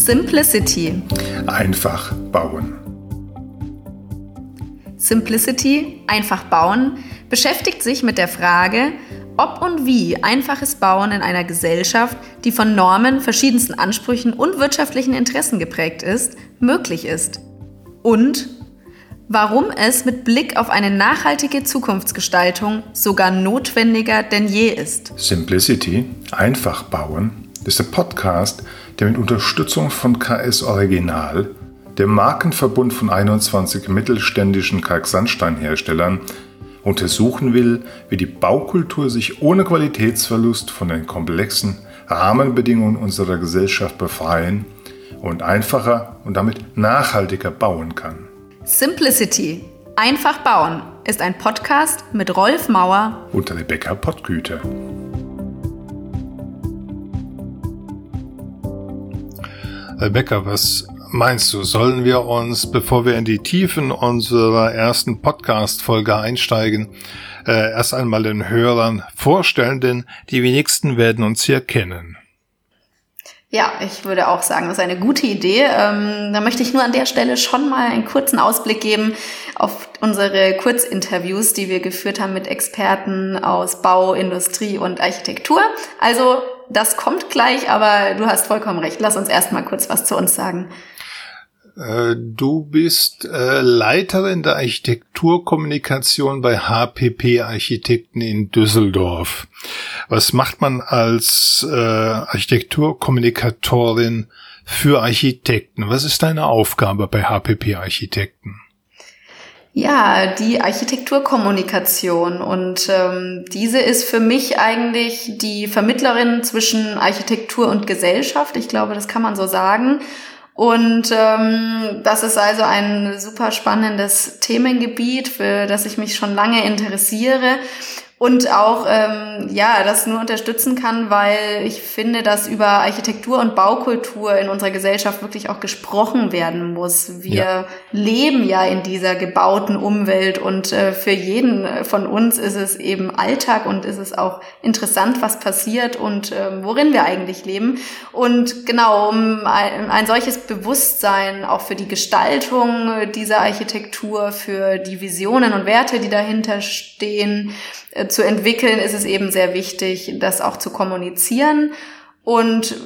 Simplicity. Einfach bauen. Simplicity, einfach bauen, beschäftigt sich mit der Frage, ob und wie einfaches Bauen in einer Gesellschaft, die von Normen, verschiedensten Ansprüchen und wirtschaftlichen Interessen geprägt ist, möglich ist. Und warum es mit Blick auf eine nachhaltige Zukunftsgestaltung sogar notwendiger denn je ist. Simplicity, einfach bauen, ist ein Podcast, der mit Unterstützung von KS Original, dem Markenverbund von 21 mittelständischen Kalksandsteinherstellern, untersuchen will, wie die Baukultur sich ohne Qualitätsverlust von den komplexen Rahmenbedingungen unserer Gesellschaft befreien und einfacher und damit nachhaltiger bauen kann. Simplicity, einfach bauen, ist ein Podcast mit Rolf Mauer und Rebecca Pottgüter. Rebecca, was meinst du, sollen wir uns, bevor wir in die Tiefen unserer ersten Podcast-Folge einsteigen, äh, erst einmal den Hörern vorstellen, denn die wenigsten werden uns hier kennen. Ja, ich würde auch sagen, das ist eine gute Idee. Ähm, da möchte ich nur an der Stelle schon mal einen kurzen Ausblick geben auf unsere Kurzinterviews, die wir geführt haben mit Experten aus Bau, Industrie und Architektur. Also das kommt gleich, aber du hast vollkommen recht. Lass uns erst mal kurz was zu uns sagen. Äh, du bist äh, Leiterin der Architekturkommunikation bei HPP Architekten in Düsseldorf. Was macht man als äh, Architekturkommunikatorin für Architekten? Was ist deine Aufgabe bei HPP Architekten? Ja, die Architekturkommunikation und ähm, diese ist für mich eigentlich die Vermittlerin zwischen Architektur und Gesellschaft. Ich glaube, das kann man so sagen. Und ähm, das ist also ein super spannendes Themengebiet, für das ich mich schon lange interessiere und auch ähm, ja das nur unterstützen kann, weil ich finde, dass über Architektur und Baukultur in unserer Gesellschaft wirklich auch gesprochen werden muss. Wir ja. leben ja in dieser gebauten Umwelt und äh, für jeden von uns ist es eben Alltag und ist es auch interessant, was passiert und äh, worin wir eigentlich leben. Und genau, um ein, ein solches Bewusstsein auch für die Gestaltung dieser Architektur, für die Visionen und Werte, die dahinter stehen, zu entwickeln, ist es eben sehr wichtig, das auch zu kommunizieren. Und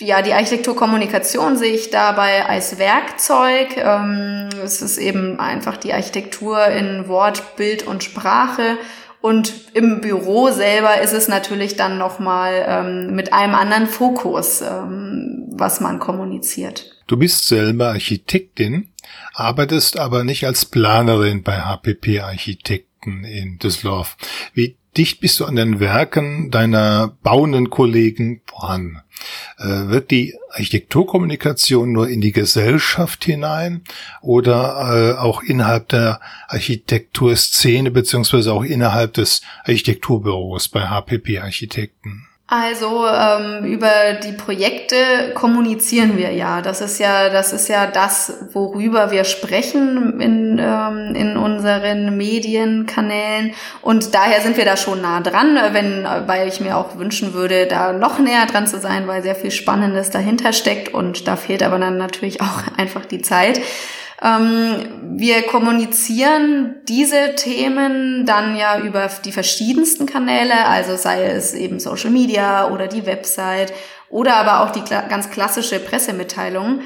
ja, die Architekturkommunikation sehe ich dabei als Werkzeug. Ähm, es ist eben einfach die Architektur in Wort, Bild und Sprache. Und im Büro selber ist es natürlich dann nochmal ähm, mit einem anderen Fokus, ähm, was man kommuniziert. Du bist selber Architektin, arbeitest aber nicht als Planerin bei HPP Architekt. Architekten in Düsseldorf. Wie dicht bist du an den Werken deiner bauenden Kollegen dran? Äh, wird die Architekturkommunikation nur in die Gesellschaft hinein oder äh, auch innerhalb der Architekturszene beziehungsweise auch innerhalb des Architekturbüros bei HPP Architekten? Also ähm, über die Projekte kommunizieren wir ja. Das ist ja, das ist ja das, worüber wir sprechen in, ähm, in unseren Medienkanälen. Und daher sind wir da schon nah dran, wenn, weil ich mir auch wünschen würde, da noch näher dran zu sein, weil sehr viel Spannendes dahinter steckt. Und da fehlt aber dann natürlich auch einfach die Zeit. Ähm, wir kommunizieren diese Themen dann ja über die verschiedensten Kanäle, also sei es eben Social Media oder die Website oder aber auch die ganz klassische Pressemitteilung.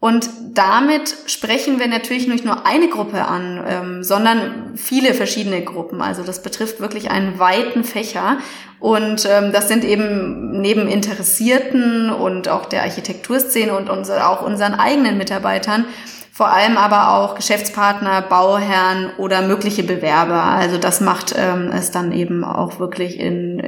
Und damit sprechen wir natürlich nicht nur eine Gruppe an, ähm, sondern viele verschiedene Gruppen. Also das betrifft wirklich einen weiten Fächer. Und ähm, das sind eben neben Interessierten und auch der Architekturszene und unser, auch unseren eigenen Mitarbeitern vor allem aber auch Geschäftspartner, Bauherren oder mögliche Bewerber. Also das macht ähm, es dann eben auch wirklich in,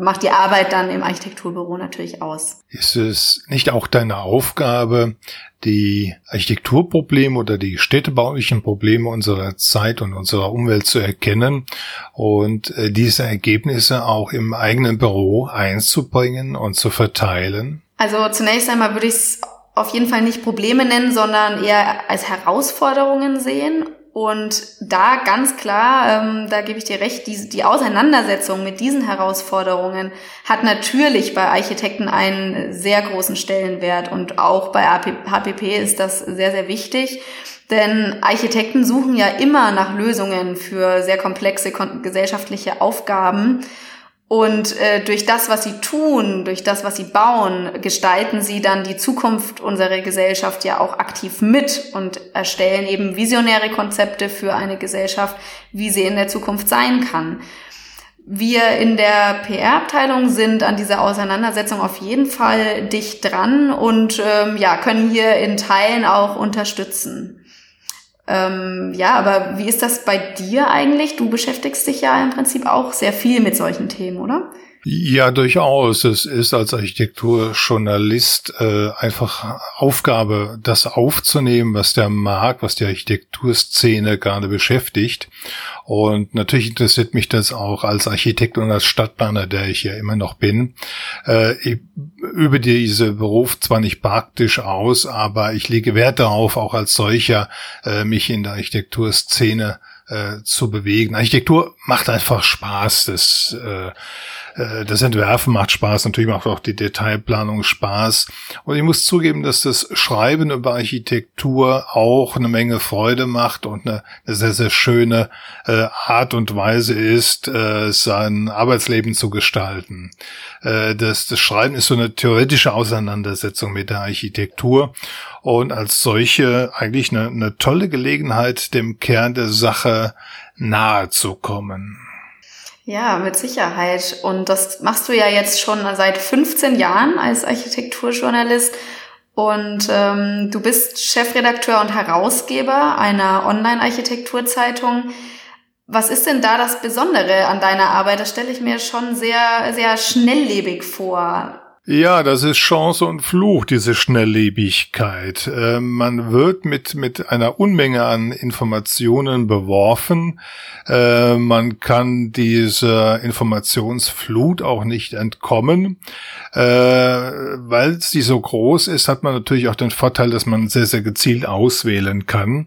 macht die Arbeit dann im Architekturbüro natürlich aus. Ist es nicht auch deine Aufgabe, die Architekturprobleme oder die städtebaulichen Probleme unserer Zeit und unserer Umwelt zu erkennen und äh, diese Ergebnisse auch im eigenen Büro einzubringen und zu verteilen? Also zunächst einmal würde ich es auf jeden Fall nicht Probleme nennen, sondern eher als Herausforderungen sehen. Und da ganz klar, ähm, da gebe ich dir recht, die, die Auseinandersetzung mit diesen Herausforderungen hat natürlich bei Architekten einen sehr großen Stellenwert und auch bei HPP ist das sehr, sehr wichtig. Denn Architekten suchen ja immer nach Lösungen für sehr komplexe gesellschaftliche Aufgaben. Und äh, durch das, was sie tun, durch das, was sie bauen, gestalten sie dann die Zukunft unserer Gesellschaft ja auch aktiv mit und erstellen eben visionäre Konzepte für eine Gesellschaft, wie sie in der Zukunft sein kann. Wir in der PR-Abteilung sind an dieser Auseinandersetzung auf jeden Fall dicht dran und ähm, ja, können hier in Teilen auch unterstützen. Ähm, ja, aber wie ist das bei dir eigentlich? Du beschäftigst dich ja im Prinzip auch sehr viel mit solchen Themen, oder? Ja, durchaus. Es ist als Architekturjournalist äh, einfach Aufgabe, das aufzunehmen, was der Markt, was die Architekturszene gerade beschäftigt. Und natürlich interessiert mich das auch als Architekt und als Stadtplaner, der ich ja immer noch bin. Äh, ich übe diese Beruf zwar nicht praktisch aus, aber ich lege Wert darauf, auch als solcher äh, mich in der Architekturszene äh, zu bewegen. Architektur macht einfach Spaß. Das äh, äh, das Entwerfen macht Spaß, natürlich macht auch die Detailplanung Spaß. Und ich muss zugeben, dass das Schreiben über Architektur auch eine Menge Freude macht und eine, eine sehr, sehr schöne äh, Art und Weise ist, äh, sein Arbeitsleben zu gestalten. Äh, das, das Schreiben ist so eine theoretische Auseinandersetzung mit der Architektur und als solche eigentlich eine, eine tolle Gelegenheit, dem Kern der Sache nahe zu kommen. Ja, mit Sicherheit. Und das machst du ja jetzt schon seit 15 Jahren als Architekturjournalist. Und ähm, du bist Chefredakteur und Herausgeber einer Online-Architekturzeitung. Was ist denn da das Besondere an deiner Arbeit? Das stelle ich mir schon sehr, sehr schnelllebig vor. Ja, das ist Chance und Fluch, diese Schnelllebigkeit. Äh, man wird mit, mit einer Unmenge an Informationen beworfen. Äh, man kann dieser Informationsflut auch nicht entkommen. Äh, weil sie so groß ist, hat man natürlich auch den Vorteil, dass man sehr, sehr gezielt auswählen kann.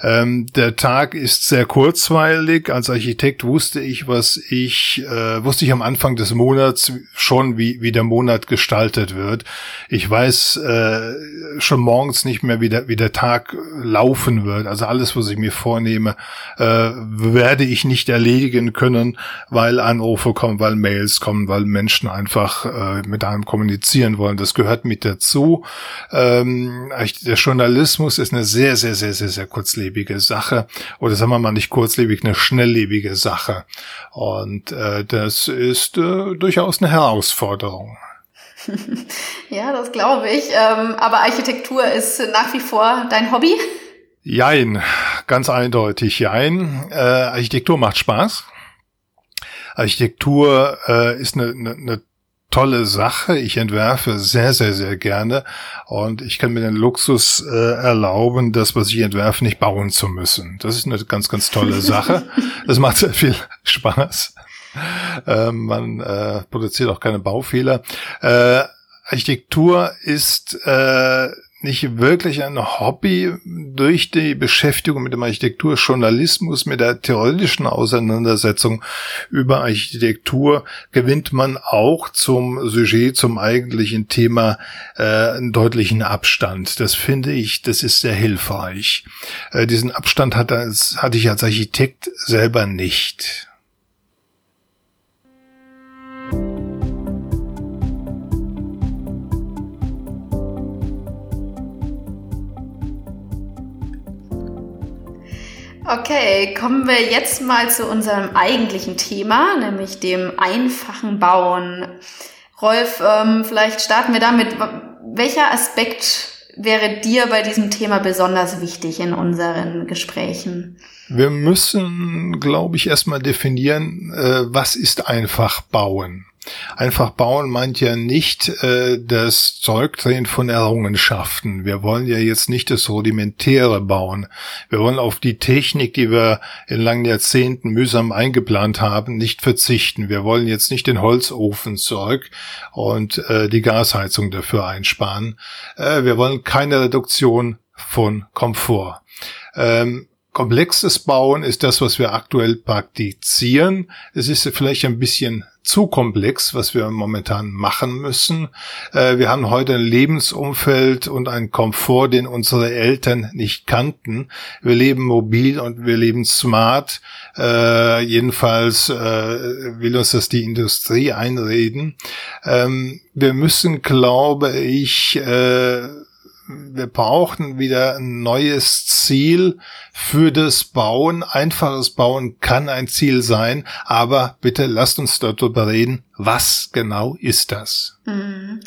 Ähm, der Tag ist sehr kurzweilig. Als Architekt wusste ich, was ich, äh, wusste ich am Anfang des Monats schon, wie, wie der Monat gestaltet wird. Ich weiß äh, schon morgens nicht mehr, wie der, wie der Tag laufen wird. Also alles, was ich mir vornehme, äh, werde ich nicht erledigen können, weil Anrufe kommen, weil Mails kommen, weil Menschen einfach äh, mit einem kommunizieren wollen. Das gehört mit dazu. Ähm, der Journalismus ist eine sehr, sehr, sehr, sehr, sehr kurzlebige Sache. Oder sagen wir mal nicht kurzlebig, eine schnelllebige Sache. Und äh, das ist äh, durchaus eine Herausforderung. ja, das glaube ich. Ähm, aber Architektur ist nach wie vor dein Hobby? Jein, ganz eindeutig jein. Äh, Architektur macht Spaß. Architektur äh, ist eine, eine, eine tolle Sache. Ich entwerfe sehr, sehr, sehr gerne und ich kann mir den Luxus äh, erlauben, das, was ich entwerfe, nicht bauen zu müssen. Das ist eine ganz, ganz tolle Sache. Das macht sehr viel Spaß. Äh, man äh, produziert auch keine Baufehler. Äh, Architektur ist äh, nicht wirklich ein Hobby durch die Beschäftigung mit dem Architekturjournalismus, mit der theoretischen Auseinandersetzung über Architektur gewinnt man auch zum Sujet, zum eigentlichen Thema äh, einen deutlichen Abstand. Das finde ich, das ist sehr hilfreich. Äh, diesen Abstand hat, hatte ich als Architekt selber nicht. Okay, kommen wir jetzt mal zu unserem eigentlichen Thema, nämlich dem einfachen Bauen. Rolf, ähm, vielleicht starten wir damit. Welcher Aspekt wäre dir bei diesem Thema besonders wichtig in unseren Gesprächen? Wir müssen, glaube ich, erstmal definieren, äh, was ist einfach bauen. Einfach bauen meint ja nicht äh, das Zeugdrehen von Errungenschaften. Wir wollen ja jetzt nicht das Rudimentäre bauen. Wir wollen auf die Technik, die wir in langen Jahrzehnten mühsam eingeplant haben, nicht verzichten. Wir wollen jetzt nicht den Holzofen zurück und äh, die Gasheizung dafür einsparen. Äh, wir wollen keine Reduktion von Komfort. Ähm, komplexes Bauen ist das, was wir aktuell praktizieren. Es ist vielleicht ein bisschen zu komplex, was wir momentan machen müssen. Äh, wir haben heute ein Lebensumfeld und einen Komfort, den unsere Eltern nicht kannten. Wir leben mobil und wir leben smart. Äh, jedenfalls äh, will uns das die Industrie einreden. Ähm, wir müssen, glaube ich, wir brauchen wieder ein neues Ziel für das Bauen. Einfaches Bauen kann ein Ziel sein, aber bitte lasst uns darüber reden, was genau ist das? Mhm.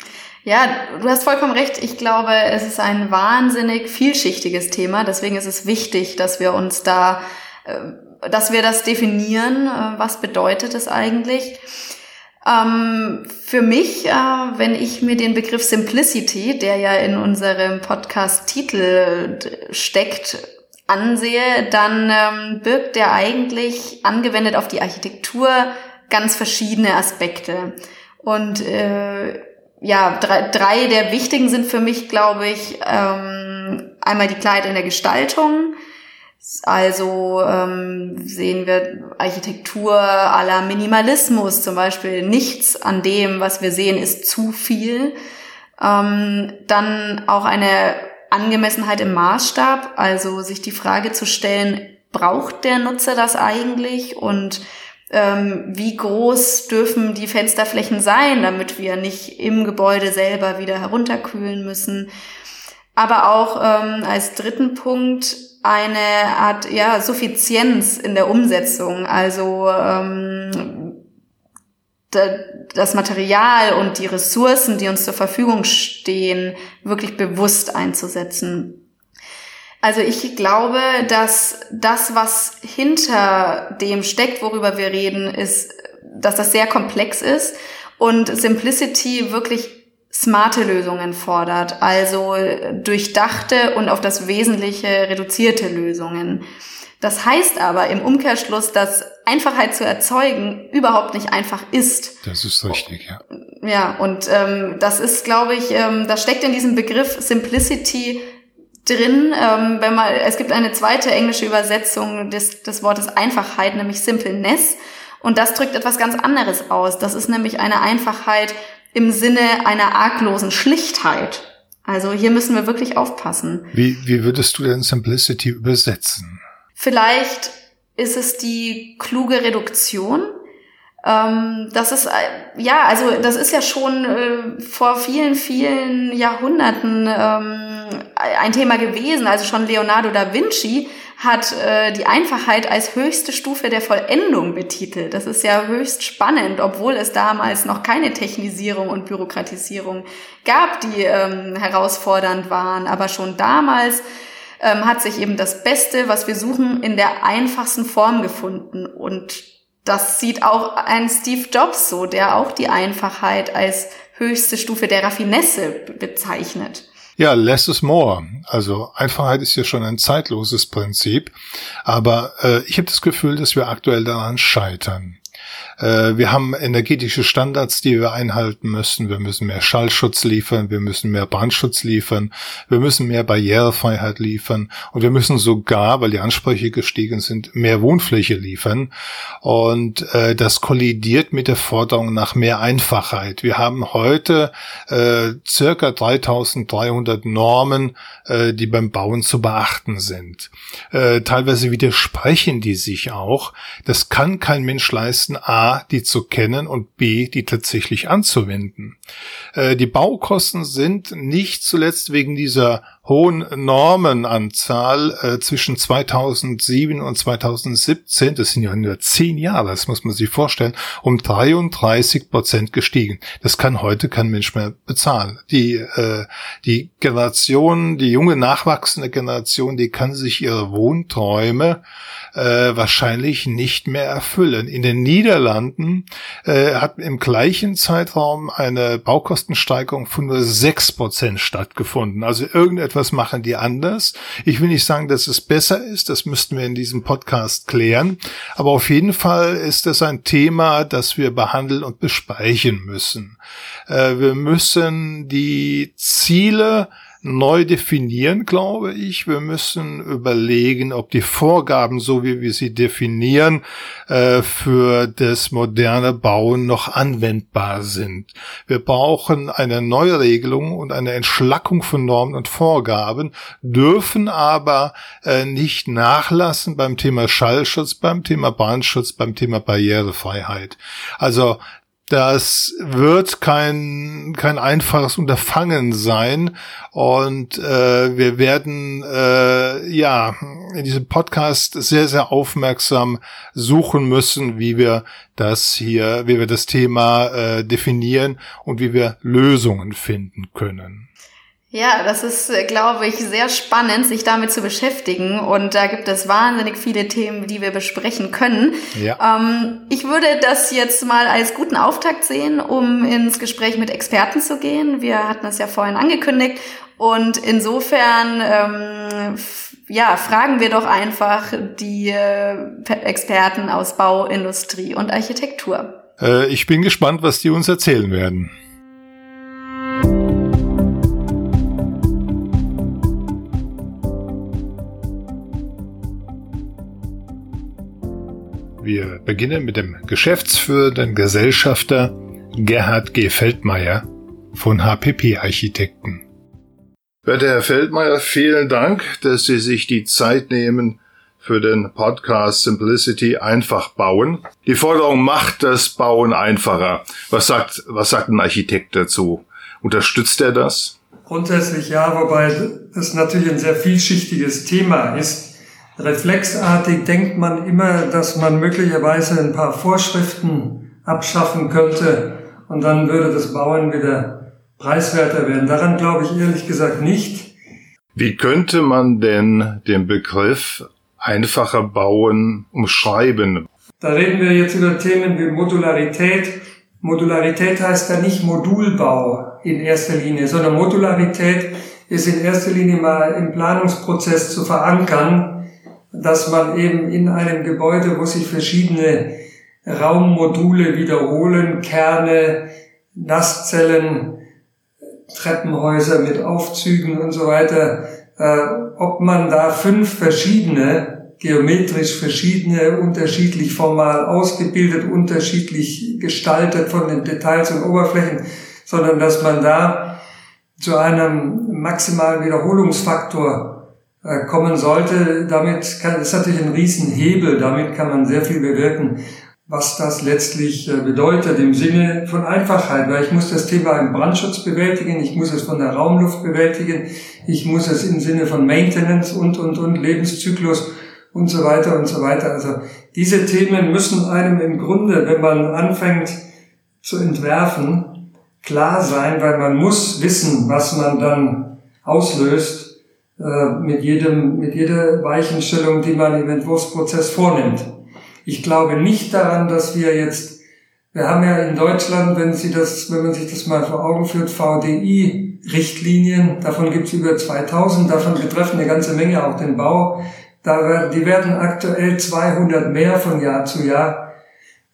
Ja, du hast vollkommen recht. Ich glaube, es ist ein wahnsinnig vielschichtiges Thema. Deswegen ist es wichtig, dass wir uns da, äh, dass wir das definieren. Äh, was bedeutet es eigentlich? Ähm, für mich, äh, wenn ich mir den Begriff Simplicity, der ja in unserem Podcast-Titel steckt, ansehe, dann ähm, birgt der eigentlich angewendet auf die Architektur ganz verschiedene Aspekte. Und äh, ja, drei, drei der wichtigen sind für mich, glaube ich, ähm, einmal die Klarheit in der Gestaltung, also ähm, sehen wir Architektur aller Minimalismus zum Beispiel. Nichts an dem, was wir sehen, ist zu viel. Ähm, dann auch eine Angemessenheit im Maßstab, also sich die Frage zu stellen, braucht der Nutzer das eigentlich und ähm, wie groß dürfen die Fensterflächen sein, damit wir nicht im Gebäude selber wieder herunterkühlen müssen. Aber auch ähm, als dritten Punkt eine Art ja, Suffizienz in der Umsetzung. Also ähm, das Material und die Ressourcen, die uns zur Verfügung stehen, wirklich bewusst einzusetzen. Also ich glaube, dass das, was hinter dem steckt, worüber wir reden, ist, dass das sehr komplex ist und Simplicity wirklich smarte Lösungen fordert, also durchdachte und auf das Wesentliche reduzierte Lösungen. Das heißt aber im Umkehrschluss, dass Einfachheit zu erzeugen überhaupt nicht einfach ist. Das ist richtig, ja. Ja, und ähm, das ist, glaube ich, ähm, das steckt in diesem Begriff Simplicity drin. Ähm, wenn man, es gibt eine zweite englische Übersetzung des, des Wortes Einfachheit, nämlich Simpleness. Und das drückt etwas ganz anderes aus. Das ist nämlich eine Einfachheit, im Sinne einer arglosen Schlichtheit. Also hier müssen wir wirklich aufpassen. Wie, wie würdest du denn Simplicity übersetzen? Vielleicht ist es die kluge Reduktion. Ähm, das ist, äh, ja, also das ist ja schon äh, vor vielen, vielen Jahrhunderten ähm, ein Thema gewesen. Also schon Leonardo da Vinci hat äh, die Einfachheit als höchste Stufe der Vollendung betitelt. Das ist ja höchst spannend, obwohl es damals noch keine Technisierung und Bürokratisierung gab, die ähm, herausfordernd waren. Aber schon damals ähm, hat sich eben das Beste, was wir suchen, in der einfachsten Form gefunden. Und das sieht auch ein Steve Jobs so, der auch die Einfachheit als höchste Stufe der Raffinesse bezeichnet. Ja, less is more. Also Einfachheit ist ja schon ein zeitloses Prinzip. Aber äh, ich habe das Gefühl, dass wir aktuell daran scheitern. Äh, wir haben energetische Standards, die wir einhalten müssen. Wir müssen mehr Schallschutz liefern, wir müssen mehr Brandschutz liefern, wir müssen mehr Barrierefreiheit liefern und wir müssen sogar, weil die Ansprüche gestiegen sind, mehr Wohnfläche liefern. Und äh, das kollidiert mit der Forderung nach mehr Einfachheit. Wir haben heute äh, circa 3300 Normen, äh, die beim Bauen zu beachten sind. Äh, teilweise widersprechen die sich auch. Das kann kein Mensch leisten, A, die zu kennen und B, die tatsächlich anzuwenden. Äh, die Baukosten sind nicht zuletzt wegen dieser hohen Normenanzahl äh, zwischen 2007 und 2017, das sind ja nur zehn Jahre, das muss man sich vorstellen, um 33 Prozent gestiegen. Das kann heute kein Mensch mehr bezahlen. Die, äh, die Generation, die junge nachwachsende Generation, die kann sich ihre Wohnträume äh, wahrscheinlich nicht mehr erfüllen. In den Niederlanden äh, hat im gleichen Zeitraum eine Baukostensteigerung von nur sechs Prozent stattgefunden. Also irgendetwas machen die anders. Ich will nicht sagen, dass es besser ist, das müssten wir in diesem Podcast klären. Aber auf jeden Fall ist das ein Thema, das wir behandeln und besprechen müssen. Äh, wir müssen die Ziele neu definieren, glaube ich. Wir müssen überlegen, ob die Vorgaben, so wie wir sie definieren, äh, für das moderne Bauen noch anwendbar sind. Wir brauchen eine neue Regelung und eine Entschlackung von Normen und Vorgaben, dürfen aber äh, nicht nachlassen beim Thema Schallschutz, beim Thema Brandschutz, beim Thema Barrierefreiheit. Also das wird kein, kein einfaches Unterfangen sein. Und äh, wir werden äh, ja in diesem Podcast sehr, sehr aufmerksam suchen müssen, wie wir das hier, wie wir das Thema äh, definieren und wie wir Lösungen finden können. Ja, das ist, äh, glaube ich, sehr spannend, sich damit zu beschäftigen. Und da gibt es wahnsinnig viele Themen, die wir besprechen können. Ja. Ähm, ich würde das jetzt mal als guten Auftakt sehen, um ins Gespräch mit Experten zu gehen. Wir hatten es ja vorhin angekündigt. Und insofern, ähm, ja, fragen wir doch einfach die äh, Experten aus Bau, Industrie und Architektur. Äh, ich bin gespannt, was die uns erzählen werden. Wir beginnen mit dem geschäftsführenden Gesellschafter Gerhard G. Feldmeier von HPP Architekten. Werte Herr Feldmeier, vielen Dank, dass Sie sich die Zeit nehmen für den Podcast Simplicity einfach bauen. Die Forderung macht das Bauen einfacher. Was sagt, was sagt ein Architekt dazu? Unterstützt er das? Grundsätzlich ja, wobei das natürlich ein sehr vielschichtiges Thema ist. Reflexartig denkt man immer, dass man möglicherweise ein paar Vorschriften abschaffen könnte und dann würde das Bauen wieder preiswerter werden. Daran glaube ich ehrlich gesagt nicht. Wie könnte man denn den Begriff einfacher bauen umschreiben? Da reden wir jetzt über Themen wie Modularität. Modularität heißt ja nicht Modulbau in erster Linie, sondern Modularität ist in erster Linie mal im Planungsprozess zu verankern, dass man eben in einem Gebäude, wo sich verschiedene Raummodule wiederholen, Kerne, Nasszellen, Treppenhäuser mit Aufzügen und so weiter, äh, ob man da fünf verschiedene, geometrisch verschiedene, unterschiedlich formal ausgebildet, unterschiedlich gestaltet von den Details und Oberflächen, sondern dass man da zu einem maximalen Wiederholungsfaktor kommen sollte. Damit kann, ist natürlich ein Riesenhebel, damit kann man sehr viel bewirken, was das letztlich äh, bedeutet im Sinne von Einfachheit, weil ich muss das Thema im Brandschutz bewältigen, ich muss es von der Raumluft bewältigen, ich muss es im Sinne von Maintenance und, und, und Lebenszyklus und so weiter und so weiter. Also diese Themen müssen einem im Grunde, wenn man anfängt zu entwerfen, klar sein, weil man muss wissen, was man dann auslöst äh, mit jedem, mit jeder Weichenstellung, die man im Entwurfsprozess vornimmt. Ich glaube nicht daran, dass wir jetzt, wir haben ja in Deutschland, wenn Sie das, wenn man sich das mal vor Augen führt, VDI-Richtlinien, davon gibt es über 2000, davon betreffen eine ganze Menge auch den Bau. Da die werden aktuell 200 mehr von Jahr zu Jahr.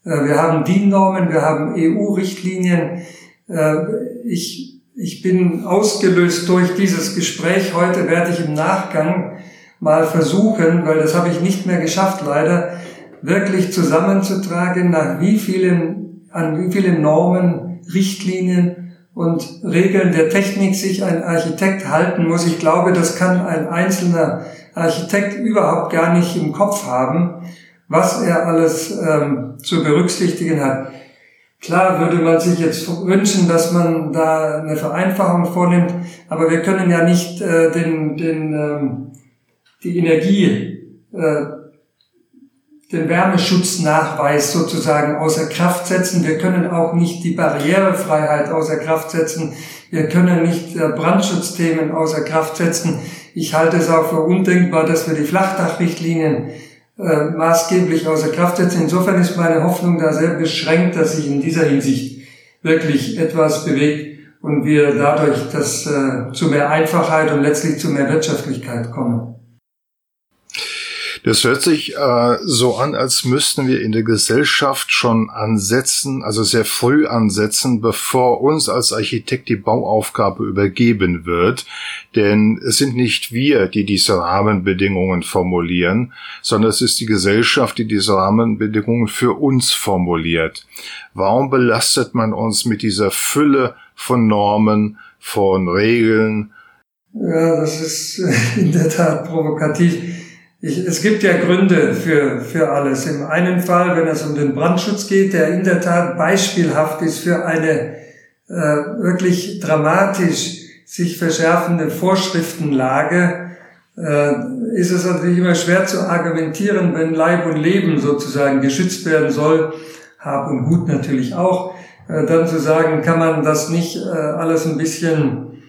Äh, wir haben DIN-Normen, wir haben EU-Richtlinien. Äh, ich ich bin ausgelöst durch dieses Gespräch. Heute werde ich im Nachgang mal versuchen, weil das habe ich nicht mehr geschafft leider, wirklich zusammenzutragen, nach wie vielen, an wie vielen Normen, Richtlinien und Regeln der Technik sich ein Architekt halten muss. Ich glaube, das kann ein einzelner Architekt überhaupt gar nicht im Kopf haben, was er alles ähm, zu berücksichtigen hat. Klar würde man sich jetzt wünschen, dass man da eine Vereinfachung vornimmt, aber wir können ja nicht äh, den, den, ähm, die Energie, äh, den Wärmeschutznachweis sozusagen außer Kraft setzen. Wir können auch nicht die Barrierefreiheit außer Kraft setzen. Wir können nicht äh, Brandschutzthemen außer Kraft setzen. Ich halte es auch für undenkbar, dass wir die Flachdachrichtlinien äh, maßgeblich außer Kraft setzen. Insofern ist meine Hoffnung da sehr beschränkt, dass sich in dieser Hinsicht wirklich etwas bewegt und wir dadurch das, äh, zu mehr Einfachheit und letztlich zu mehr Wirtschaftlichkeit kommen. Das hört sich äh, so an, als müssten wir in der Gesellschaft schon ansetzen, also sehr früh ansetzen, bevor uns als Architekt die Bauaufgabe übergeben wird. Denn es sind nicht wir, die diese Rahmenbedingungen formulieren, sondern es ist die Gesellschaft, die diese Rahmenbedingungen für uns formuliert. Warum belastet man uns mit dieser Fülle von Normen, von Regeln? Ja, das ist in der Tat provokativ. Ich, es gibt ja Gründe für, für alles. Im einen Fall, wenn es um den Brandschutz geht, der in der Tat beispielhaft ist für eine äh, wirklich dramatisch sich verschärfende Vorschriftenlage, äh, ist es natürlich immer schwer zu argumentieren, wenn Leib und Leben sozusagen geschützt werden soll, Hab und Gut natürlich auch, äh, dann zu sagen, kann man das nicht äh, alles ein bisschen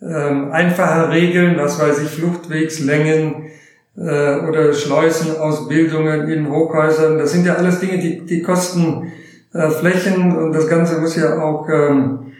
ähm, einfacher regeln, was weiß ich, Fluchtwegslängen, äh, oder Schleusenausbildungen in Hochhäusern. Das sind ja alles Dinge, die, die kosten äh, Flächen und das Ganze muss ja auch ähm,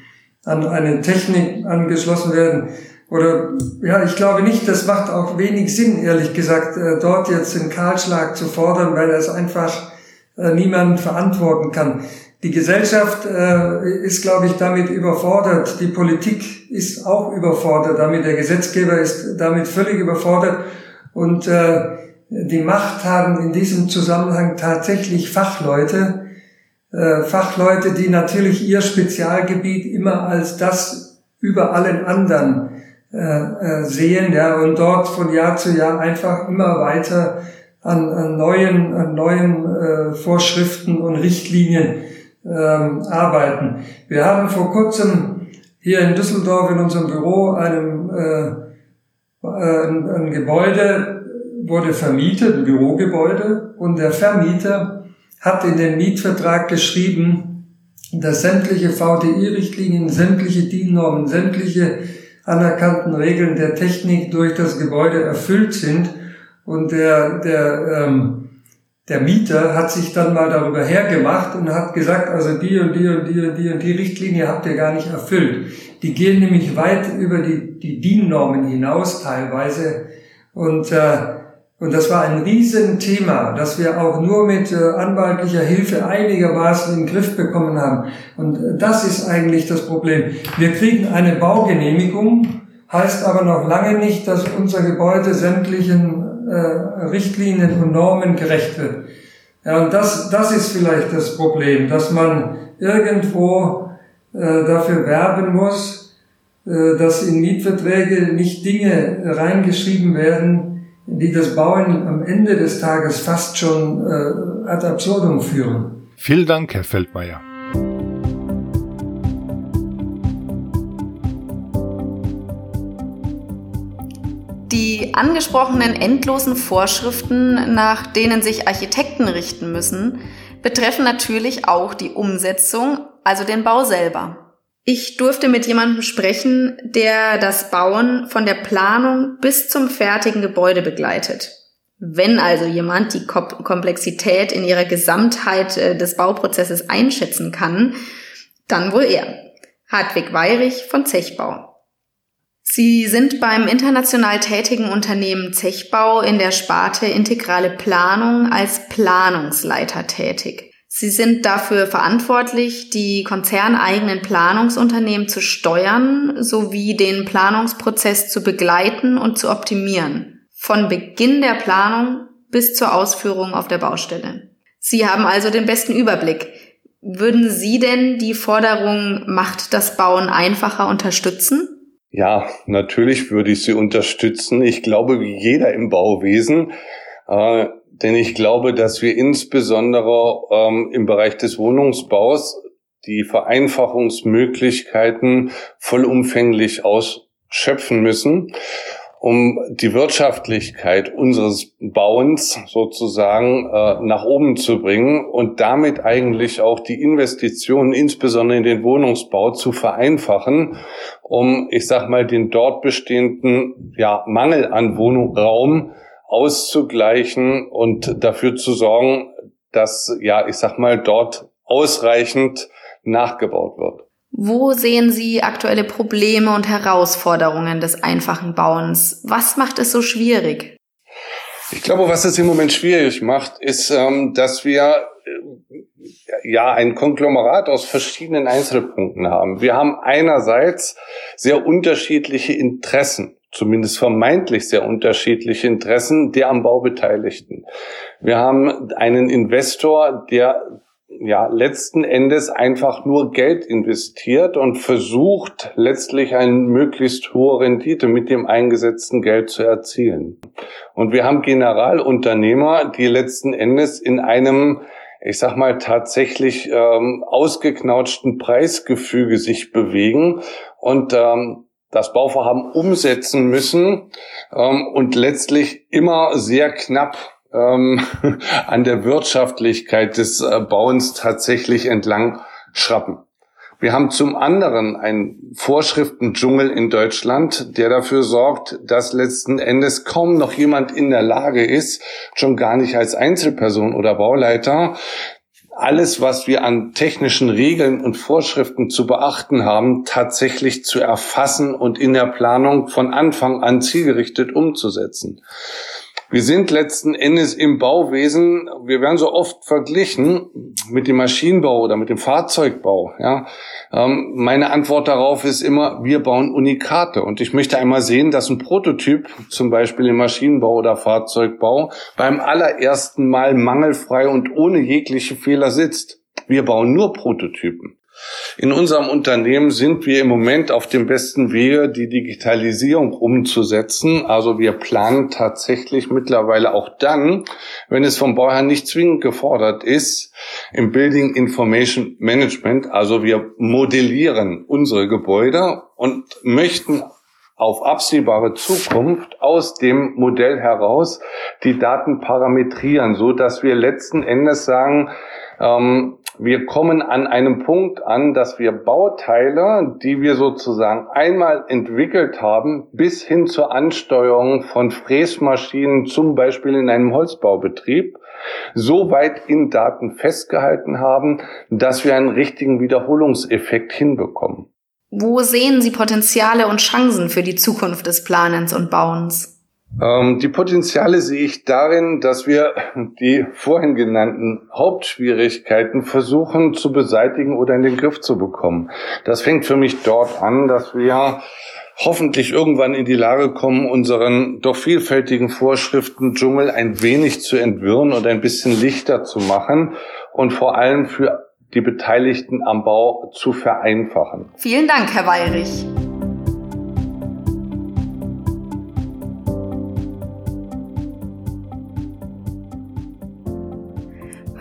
an eine Technik angeschlossen werden. Oder ja, ich glaube nicht, das macht auch wenig Sinn, ehrlich gesagt, äh, dort jetzt den Kahlschlag zu fordern, weil es einfach äh, niemand verantworten kann. Die Gesellschaft äh, ist, glaube ich, damit überfordert. Die Politik ist auch überfordert damit. Der Gesetzgeber ist damit völlig überfordert. Und äh, die Macht haben in diesem Zusammenhang tatsächlich Fachleute, äh, Fachleute, die natürlich ihr Spezialgebiet immer als das über allen anderen äh, äh, sehen, ja, und dort von Jahr zu Jahr einfach immer weiter an, an neuen, an neuen äh, Vorschriften und Richtlinien ähm, arbeiten. Wir haben vor kurzem hier in Düsseldorf in unserem Büro einem äh, ein, ein Gebäude wurde vermietet, ein Bürogebäude, und der Vermieter hat in den Mietvertrag geschrieben, dass sämtliche VDI-Richtlinien, sämtliche DIN-Normen, sämtliche anerkannten Regeln der Technik durch das Gebäude erfüllt sind. Und der, der ähm, der Mieter hat sich dann mal darüber hergemacht und hat gesagt, also die und die und die und die und die Richtlinie habt ihr gar nicht erfüllt. Die gehen nämlich weit über die, die DIN-Normen hinaus teilweise. Und, äh, und das war ein Riesenthema, das wir auch nur mit äh, anwaltlicher Hilfe einigermaßen in den Griff bekommen haben. Und äh, das ist eigentlich das Problem. Wir kriegen eine Baugenehmigung, heißt aber noch lange nicht, dass unser Gebäude sämtlichen äh, Richtlinien und Normen gerecht wird. Ja, und das, das ist vielleicht das Problem, dass man irgendwo äh, dafür werben muss, dass in Mietverträge nicht Dinge reingeschrieben werden, die das Bauen am Ende des Tages fast schon äh, ad absurdum führen. Vielen Dank, Herr Feldmeier. Die angesprochenen endlosen Vorschriften, nach denen sich Architekten richten müssen, betreffen natürlich auch die Umsetzung, also den Bau selber. Ich durfte mit jemandem sprechen, der das Bauen von der Planung bis zum fertigen Gebäude begleitet. Wenn also jemand die Komplexität in ihrer Gesamtheit äh, des Bauprozesses einschätzen kann, dann wohl er. Hartwig Weirich von Zechbau. Sie sind beim international tätigen Unternehmen Zechbau in der Sparte integrale Planung als Planungsleiter tätig. Sie sind dafür verantwortlich, die konzerneigenen Planungsunternehmen zu steuern sowie den Planungsprozess zu begleiten und zu optimieren. Von Beginn der Planung bis zur Ausführung auf der Baustelle. Sie haben also den besten Überblick. Würden Sie denn die Forderung Macht das Bauen einfacher unterstützen? Ja, natürlich würde ich sie unterstützen. Ich glaube, wie jeder im Bauwesen. Äh, denn ich glaube, dass wir insbesondere ähm, im Bereich des Wohnungsbaus die Vereinfachungsmöglichkeiten vollumfänglich ausschöpfen müssen um die Wirtschaftlichkeit unseres Bauens sozusagen äh, nach oben zu bringen und damit eigentlich auch die Investitionen, insbesondere in den Wohnungsbau, zu vereinfachen, um, ich sag mal, den dort bestehenden ja, Mangel an Wohnraum auszugleichen und dafür zu sorgen, dass, ja, ich sag mal, dort ausreichend nachgebaut wird. Wo sehen Sie aktuelle Probleme und Herausforderungen des einfachen Bauens? Was macht es so schwierig? Ich glaube, was es im Moment schwierig macht, ist, ähm, dass wir äh, ja ein Konglomerat aus verschiedenen Einzelpunkten haben. Wir haben einerseits sehr unterschiedliche Interessen zumindest vermeintlich sehr unterschiedliche Interessen der am Bau Beteiligten. Wir haben einen Investor, der ja letzten Endes einfach nur Geld investiert und versucht letztlich eine möglichst hohe Rendite mit dem eingesetzten Geld zu erzielen. Und wir haben Generalunternehmer, die letzten Endes in einem ich sag mal, tatsächlich ähm, ausgeknautschten Preisgefüge sich bewegen und ähm, das Bauvorhaben umsetzen müssen ähm, und letztlich immer sehr knapp ähm, an der Wirtschaftlichkeit des äh, Bauens tatsächlich entlang schrappen. Wir haben zum anderen einen Vorschriftendschungel in Deutschland, der dafür sorgt, dass letzten Endes kaum noch jemand in der Lage ist, schon gar nicht als Einzelperson oder Bauleiter, alles, was wir an technischen Regeln und Vorschriften zu beachten haben, tatsächlich zu erfassen und in der Planung von Anfang an zielgerichtet umzusetzen. Wir sind letzten Endes im Bauwesen, wir werden so oft verglichen mit dem Maschinenbau oder mit dem Fahrzeugbau. Ja. Ähm, meine Antwort darauf ist immer, wir bauen Unikate. Und ich möchte einmal sehen, dass ein Prototyp, zum Beispiel im Maschinenbau oder Fahrzeugbau, beim allerersten Mal mangelfrei und ohne jegliche Fehler sitzt. Wir bauen nur Prototypen. In unserem Unternehmen sind wir im Moment auf dem besten Wege, die Digitalisierung umzusetzen. Also wir planen tatsächlich mittlerweile auch dann, wenn es vom Bauherrn nicht zwingend gefordert ist, im Building Information Management. Also wir modellieren unsere Gebäude und möchten auf absehbare Zukunft aus dem Modell heraus die Daten parametrieren, so dass wir letzten Endes sagen, ähm, wir kommen an einem Punkt an, dass wir Bauteile, die wir sozusagen einmal entwickelt haben, bis hin zur Ansteuerung von Fräsmaschinen, zum Beispiel in einem Holzbaubetrieb, so weit in Daten festgehalten haben, dass wir einen richtigen Wiederholungseffekt hinbekommen. Wo sehen Sie Potenziale und Chancen für die Zukunft des Planens und Bauens? Ähm, die Potenziale sehe ich darin, dass wir die vorhin genannten Hauptschwierigkeiten versuchen zu beseitigen oder in den Griff zu bekommen. Das fängt für mich dort an, dass wir hoffentlich irgendwann in die Lage kommen, unseren doch vielfältigen Vorschriften Dschungel ein wenig zu entwirren und ein bisschen lichter zu machen und vor allem für die Beteiligten am Bau zu vereinfachen. Vielen Dank, Herr Weyrich.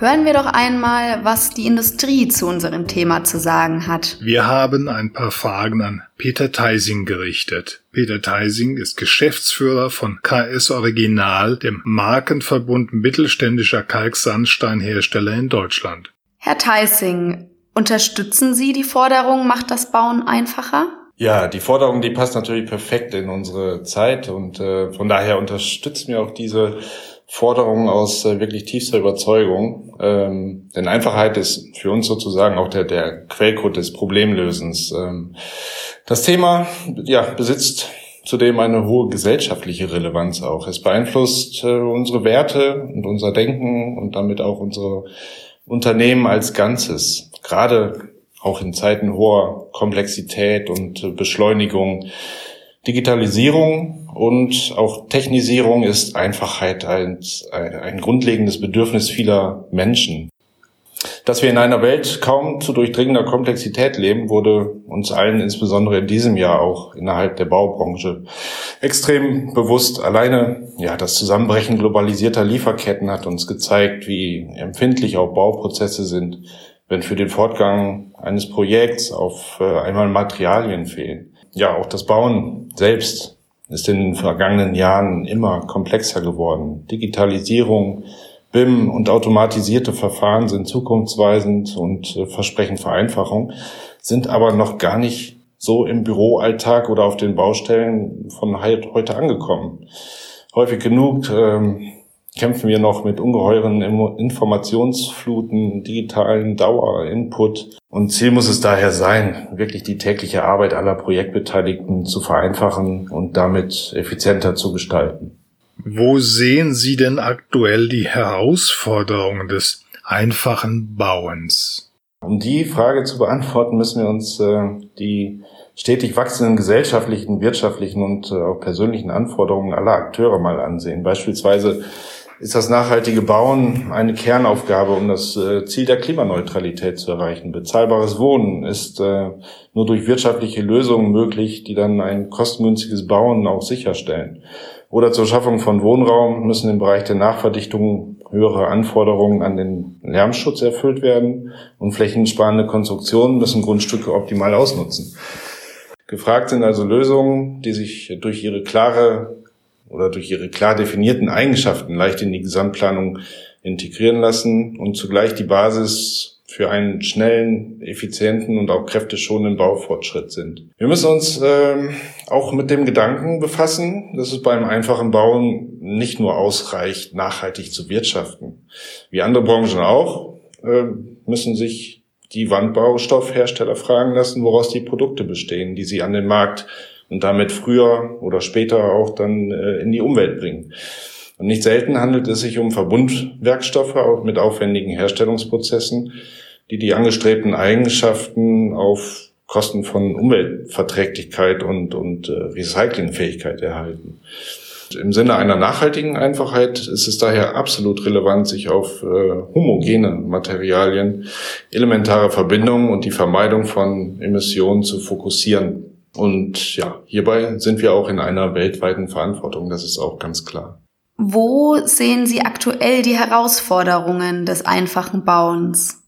Hören wir doch einmal, was die Industrie zu unserem Thema zu sagen hat. Wir haben ein paar Fragen an Peter Theising gerichtet. Peter Theising ist Geschäftsführer von KS Original, dem Markenverbund mittelständischer Kalksandsteinhersteller in Deutschland. Herr Theising, unterstützen Sie die Forderung, macht das Bauen einfacher? Ja, die Forderung, die passt natürlich perfekt in unsere Zeit und äh, von daher unterstützen wir auch diese Forderung aus äh, wirklich tiefster Überzeugung. Ähm, denn Einfachheit ist für uns sozusagen auch der, der Quellcode des Problemlösens. Ähm, das Thema ja, besitzt zudem eine hohe gesellschaftliche Relevanz auch. Es beeinflusst äh, unsere Werte und unser Denken und damit auch unsere Unternehmen als Ganzes. Gerade auch in Zeiten hoher Komplexität und äh, Beschleunigung Digitalisierung und auch Technisierung ist Einfachheit ein, ein grundlegendes Bedürfnis vieler Menschen. Dass wir in einer Welt kaum zu durchdringender Komplexität leben, wurde uns allen insbesondere in diesem Jahr auch innerhalb der Baubranche extrem bewusst. Alleine ja, das Zusammenbrechen globalisierter Lieferketten hat uns gezeigt, wie empfindlich auch Bauprozesse sind, wenn für den Fortgang eines Projekts auf äh, einmal Materialien fehlen ja, auch das Bauen selbst ist in den vergangenen Jahren immer komplexer geworden. Digitalisierung, BIM und automatisierte Verfahren sind zukunftsweisend und äh, versprechen Vereinfachung, sind aber noch gar nicht so im Büroalltag oder auf den Baustellen von heute angekommen. Häufig genug ähm, kämpfen wir noch mit ungeheuren Informationsfluten, digitalen Dauerinput. Und Ziel muss es daher sein, wirklich die tägliche Arbeit aller Projektbeteiligten zu vereinfachen und damit effizienter zu gestalten. Wo sehen Sie denn aktuell die Herausforderungen des einfachen Bauens? Um die Frage zu beantworten, müssen wir uns äh, die stetig wachsenden gesellschaftlichen, wirtschaftlichen und äh, auch persönlichen Anforderungen aller Akteure mal ansehen. Beispielsweise ist das nachhaltige Bauen eine Kernaufgabe, um das äh, Ziel der Klimaneutralität zu erreichen. Bezahlbares Wohnen ist äh, nur durch wirtschaftliche Lösungen möglich, die dann ein kostengünstiges Bauen auch sicherstellen. Oder zur Schaffung von Wohnraum müssen im Bereich der Nachverdichtung höhere Anforderungen an den Lärmschutz erfüllt werden und flächensparende Konstruktionen müssen Grundstücke optimal ausnutzen. Gefragt sind also Lösungen, die sich durch ihre klare oder durch ihre klar definierten Eigenschaften leicht in die Gesamtplanung integrieren lassen und zugleich die Basis für einen schnellen, effizienten und auch kräfteschonenden Baufortschritt sind. Wir müssen uns ähm, auch mit dem Gedanken befassen, dass es beim einfachen Bauen nicht nur ausreicht, nachhaltig zu wirtschaften. Wie andere Branchen auch, äh, müssen sich die Wandbaustoffhersteller fragen lassen, woraus die Produkte bestehen, die sie an den Markt und damit früher oder später auch dann äh, in die Umwelt bringen. Und nicht selten handelt es sich um Verbundwerkstoffe auch mit aufwendigen Herstellungsprozessen, die die angestrebten Eigenschaften auf Kosten von Umweltverträglichkeit und, und äh, Recyclingfähigkeit erhalten. Im Sinne einer nachhaltigen Einfachheit ist es daher absolut relevant, sich auf äh, homogene Materialien, elementare Verbindungen und die Vermeidung von Emissionen zu fokussieren. Und ja, hierbei sind wir auch in einer weltweiten Verantwortung, das ist auch ganz klar. Wo sehen Sie aktuell die Herausforderungen des einfachen Bauens?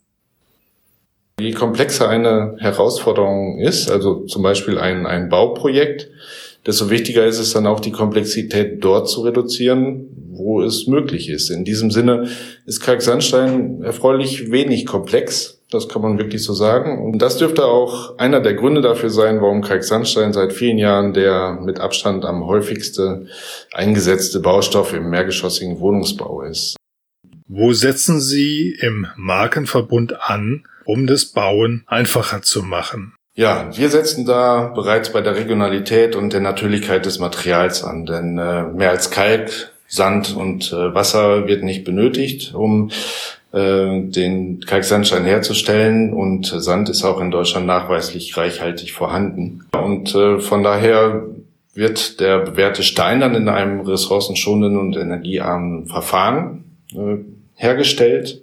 Je komplexer eine Herausforderung ist, also zum Beispiel ein, ein Bauprojekt, desto wichtiger ist es dann auch, die Komplexität dort zu reduzieren, wo es möglich ist. In diesem Sinne ist Kalksandstein erfreulich wenig komplex. Das kann man wirklich so sagen. Und das dürfte auch einer der Gründe dafür sein, warum Kalksandstein seit vielen Jahren der mit Abstand am häufigste eingesetzte Baustoff im mehrgeschossigen Wohnungsbau ist. Wo setzen Sie im Markenverbund an, um das Bauen einfacher zu machen? Ja, wir setzen da bereits bei der Regionalität und der Natürlichkeit des Materials an, denn äh, mehr als Kalk, Sand und äh, Wasser wird nicht benötigt, um den Kalksandstein herzustellen und Sand ist auch in Deutschland nachweislich reichhaltig vorhanden. Und äh, von daher wird der bewährte Stein dann in einem ressourcenschonenden und energiearmen Verfahren äh, hergestellt.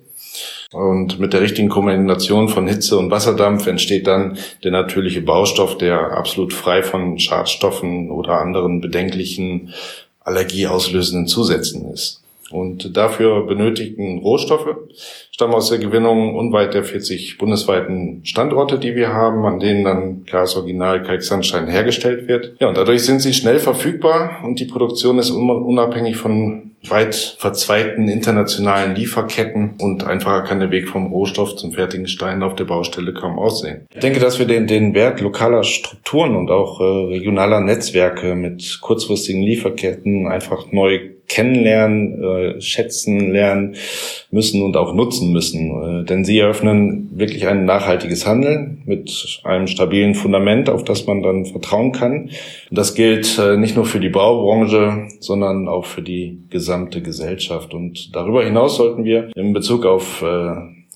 Und mit der richtigen Kombination von Hitze und Wasserdampf entsteht dann der natürliche Baustoff, der absolut frei von Schadstoffen oder anderen bedenklichen allergieauslösenden Zusätzen ist. Und dafür benötigten Rohstoffe stammen aus der Gewinnung unweit der 40 bundesweiten Standorte, die wir haben, an denen dann Gas Original Kalksandstein hergestellt wird. Ja, und dadurch sind sie schnell verfügbar und die Produktion ist unabhängig von weit verzweigten internationalen Lieferketten und einfacher kann der Weg vom Rohstoff zum fertigen Stein auf der Baustelle kaum aussehen. Ich denke, dass wir den, den Wert lokaler Strukturen und auch äh, regionaler Netzwerke mit kurzfristigen Lieferketten einfach neu kennenlernen, äh, schätzen lernen müssen und auch nutzen müssen. Äh, denn sie eröffnen wirklich ein nachhaltiges Handeln mit einem stabilen Fundament, auf das man dann vertrauen kann. Und das gilt äh, nicht nur für die Baubranche, sondern auch für die gesamte Gesellschaft. Und darüber hinaus sollten wir in Bezug auf äh,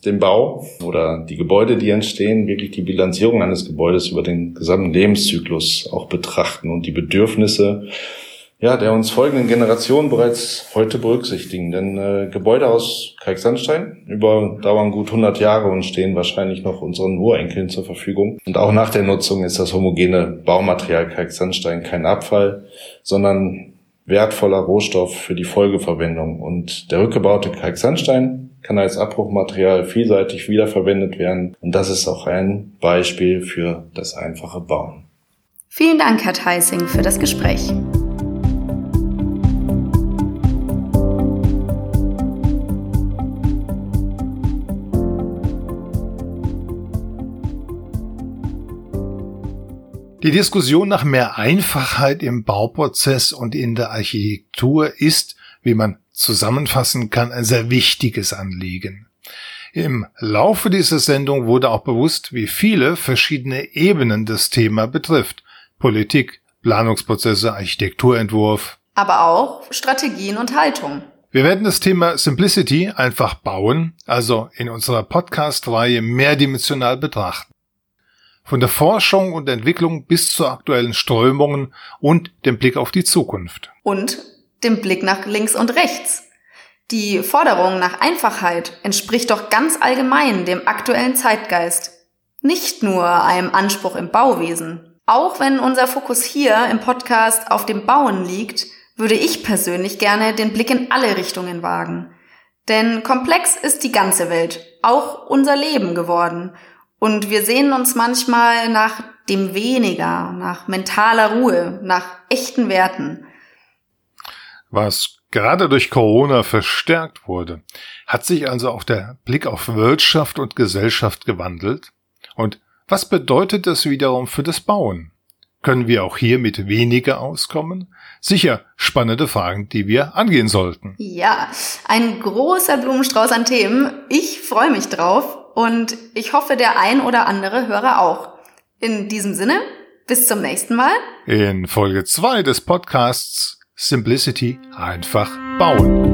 den Bau oder die Gebäude, die entstehen, wirklich die Bilanzierung eines Gebäudes über den gesamten Lebenszyklus auch betrachten und die Bedürfnisse ja, der uns folgenden Generationen bereits heute berücksichtigen. Denn äh, Gebäude aus Kalksandstein überdauern gut 100 Jahre und stehen wahrscheinlich noch unseren Urenkeln zur Verfügung. Und auch nach der Nutzung ist das homogene Baumaterial Kalksandstein kein Abfall, sondern wertvoller Rohstoff für die Folgeverwendung. Und der rückgebaute Kalksandstein kann als Abbruchmaterial vielseitig wiederverwendet werden. Und das ist auch ein Beispiel für das einfache Bauen. Vielen Dank, Herr Theising, für das Gespräch. Die Diskussion nach mehr Einfachheit im Bauprozess und in der Architektur ist, wie man zusammenfassen kann, ein sehr wichtiges Anliegen. Im Laufe dieser Sendung wurde auch bewusst, wie viele verschiedene Ebenen das Thema betrifft. Politik, Planungsprozesse, Architekturentwurf, aber auch Strategien und Haltung. Wir werden das Thema Simplicity einfach bauen, also in unserer Podcast-Reihe mehrdimensional betrachten. Von der Forschung und Entwicklung bis zu aktuellen Strömungen und dem Blick auf die Zukunft. Und dem Blick nach links und rechts. Die Forderung nach Einfachheit entspricht doch ganz allgemein dem aktuellen Zeitgeist. Nicht nur einem Anspruch im Bauwesen. Auch wenn unser Fokus hier im Podcast auf dem Bauen liegt, würde ich persönlich gerne den Blick in alle Richtungen wagen. Denn komplex ist die ganze Welt, auch unser Leben geworden. Und wir sehen uns manchmal nach dem weniger, nach mentaler Ruhe, nach echten Werten. Was gerade durch Corona verstärkt wurde, hat sich also auch der Blick auf Wirtschaft und Gesellschaft gewandelt. Und was bedeutet das wiederum für das Bauen? Können wir auch hier mit weniger auskommen? Sicher spannende Fragen, die wir angehen sollten. Ja, ein großer Blumenstrauß an Themen. Ich freue mich drauf und ich hoffe, der ein oder andere Hörer auch. In diesem Sinne, bis zum nächsten Mal. In Folge 2 des Podcasts Simplicity einfach bauen.